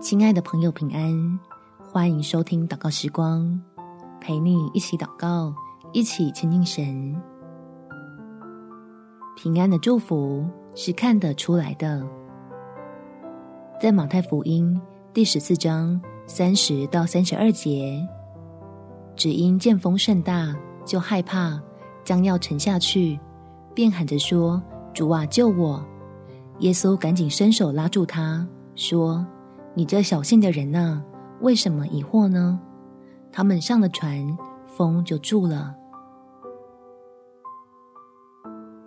亲爱的朋友，平安！欢迎收听祷告时光，陪你一起祷告，一起亲近神。平安的祝福是看得出来的。在马太福音第十四章三十到三十二节，只因见风甚大，就害怕，将要沉下去，便喊着说：“主啊，救我！”耶稣赶紧伸手拉住他，说：你这小信的人呐，为什么疑惑呢？他们上了船，风就住了。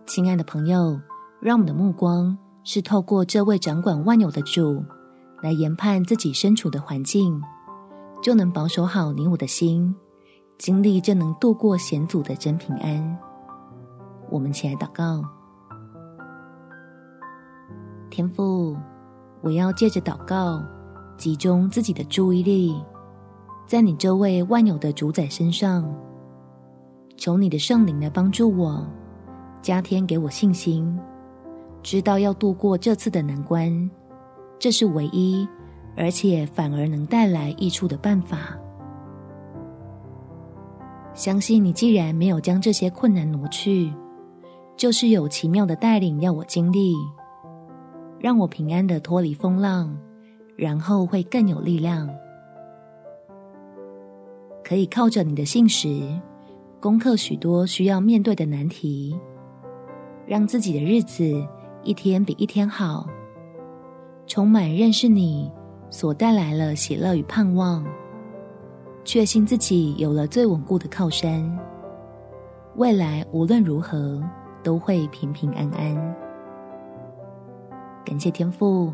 亲爱的朋友，让我们的目光是透过这位掌管万有的主来研判自己身处的环境，就能保守好你我的心，经历这能度过险阻的真平安。我们起来祷告，天父，我要借着祷告。集中自己的注意力，在你这位万有的主宰身上，求你的圣灵来帮助我，加添给我信心，知道要度过这次的难关，这是唯一，而且反而能带来益处的办法。相信你既然没有将这些困难挪去，就是有奇妙的带领要我经历，让我平安的脱离风浪。然后会更有力量，可以靠着你的信实，攻克许多需要面对的难题，让自己的日子一天比一天好，充满认识你所带来了喜乐与盼望，确信自己有了最稳固的靠山，未来无论如何都会平平安安。感谢天父。